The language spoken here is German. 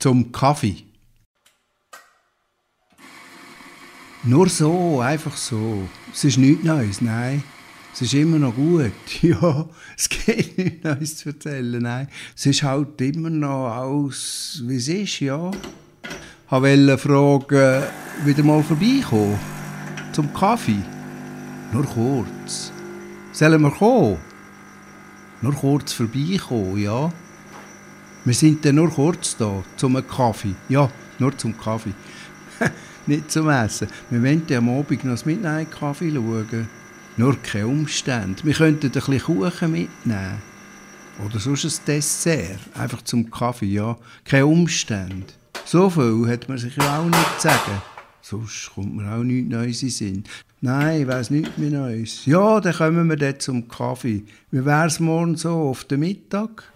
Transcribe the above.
zum Kaffee. Nur so, einfach so. Es ist nichts Neues, nein. Es ist immer noch gut. Ja, es geht nichts Neues zu erzählen, nein. Es ist halt immer noch alles, wie es ist, ja. Ich wollte fragen, wieder mal vorbeikommen. Zum Kaffee. Nur kurz. Sollen wir kommen? Nur kurz vorbeikommen, ja. Wir sind dann nur kurz da, zum Kaffee. Ja, nur zum Kaffee. Nicht zum Essen. Wir wollen am Abend noch das Midnight-Kaffee schauen. Nur keine Umstände. Wir könnten ein bisschen Kuchen mitnehmen. Oder sonst ein Dessert. Einfach zum Kaffee, ja. Keine Umstände. So viel hat man sich ja auch nicht zu sagen. Sonst kommt mir auch nichts Neues in Sinn. Nein, ich weiss nichts mehr Neues. Ja, dann kommen wir dort zum Kaffee. Wie wär's morgen so auf den Mittag?